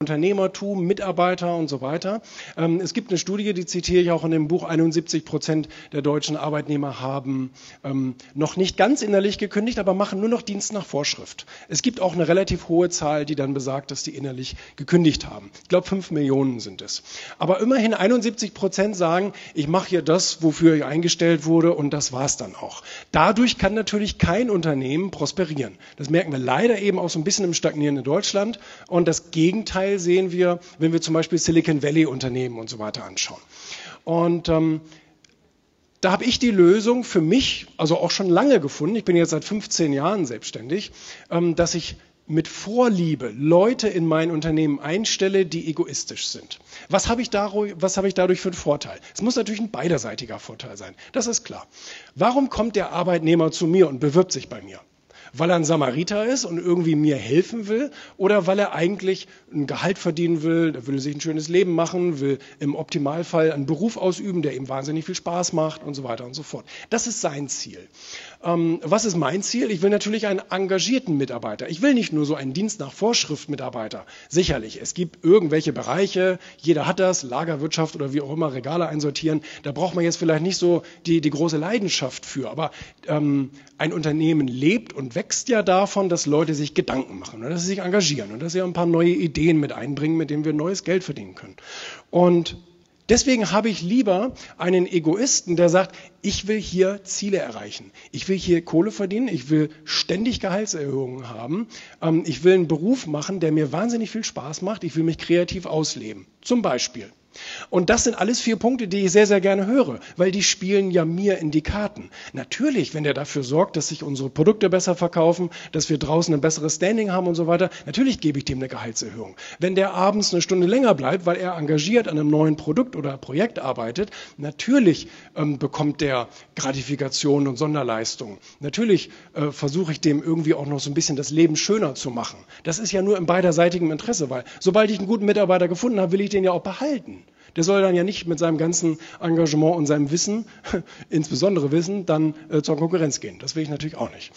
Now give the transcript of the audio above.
Unternehmertum, Mitarbeiter und so weiter. Ähm, es gibt eine Studie, die zitiere ich auch in dem Buch, 71 Prozent der deutschen Arbeitnehmer haben ähm, noch nicht ganz innerlich gekündigt, aber machen nur noch Dienst nach Vorschrift. Es gibt auch eine relativ hohe Zahl, die dann besagt, dass die innerlich gekündigt haben. Ich glaube, fünf Millionen sind es. Aber immerhin 71 Prozent sagen, ich mache hier das, wofür ich eingestellt wurde und das war's dann auch. Dadurch kann natürlich kein Unternehmen prosperieren. Das merken wir leider eben auch so ein bisschen im stagnierenden Deutschland und das Gegenteil Gegenteil sehen wir, wenn wir zum Beispiel Silicon Valley Unternehmen und so weiter anschauen. Und ähm, da habe ich die Lösung für mich, also auch schon lange gefunden, ich bin jetzt seit 15 Jahren selbstständig, ähm, dass ich mit Vorliebe Leute in mein Unternehmen einstelle, die egoistisch sind. Was habe ich, dadurch, was habe ich dadurch für einen Vorteil? Es muss natürlich ein beiderseitiger Vorteil sein. Das ist klar. Warum kommt der Arbeitnehmer zu mir und bewirbt sich bei mir? Weil er ein Samariter ist und irgendwie mir helfen will oder weil er eigentlich ein Gehalt verdienen will, der will sich ein schönes Leben machen, will im Optimalfall einen Beruf ausüben, der ihm wahnsinnig viel Spaß macht und so weiter und so fort. Das ist sein Ziel. Ähm, was ist mein Ziel? Ich will natürlich einen engagierten Mitarbeiter. Ich will nicht nur so einen Dienst nach Vorschrift Mitarbeiter. Sicherlich, es gibt irgendwelche Bereiche, jeder hat das, Lagerwirtschaft oder wie auch immer, Regale einsortieren. Da braucht man jetzt vielleicht nicht so die, die große Leidenschaft für. Aber ähm, ein Unternehmen lebt und wächst ja davon, dass Leute sich Gedanken machen und dass sie sich engagieren und dass sie ein paar neue Ideen mit einbringen, mit denen wir neues Geld verdienen können. Und Deswegen habe ich lieber einen Egoisten, der sagt, ich will hier Ziele erreichen. Ich will hier Kohle verdienen. Ich will ständig Gehaltserhöhungen haben. Ähm, ich will einen Beruf machen, der mir wahnsinnig viel Spaß macht. Ich will mich kreativ ausleben. Zum Beispiel. Und das sind alles vier Punkte, die ich sehr, sehr gerne höre, weil die spielen ja mir in die Karten. Natürlich, wenn der dafür sorgt, dass sich unsere Produkte besser verkaufen, dass wir draußen ein besseres Standing haben und so weiter, natürlich gebe ich dem eine Gehaltserhöhung. Wenn der abends eine Stunde länger bleibt, weil er engagiert an einem neuen Produkt oder Projekt arbeitet, natürlich ähm, bekommt der Gratifikationen und Sonderleistungen. Natürlich äh, versuche ich dem irgendwie auch noch so ein bisschen das Leben schöner zu machen. Das ist ja nur im beiderseitigen Interesse, weil sobald ich einen guten Mitarbeiter gefunden habe, will ich den ja auch behalten. Der soll dann ja nicht mit seinem ganzen Engagement und seinem Wissen, insbesondere Wissen, dann äh, zur Konkurrenz gehen. Das will ich natürlich auch nicht.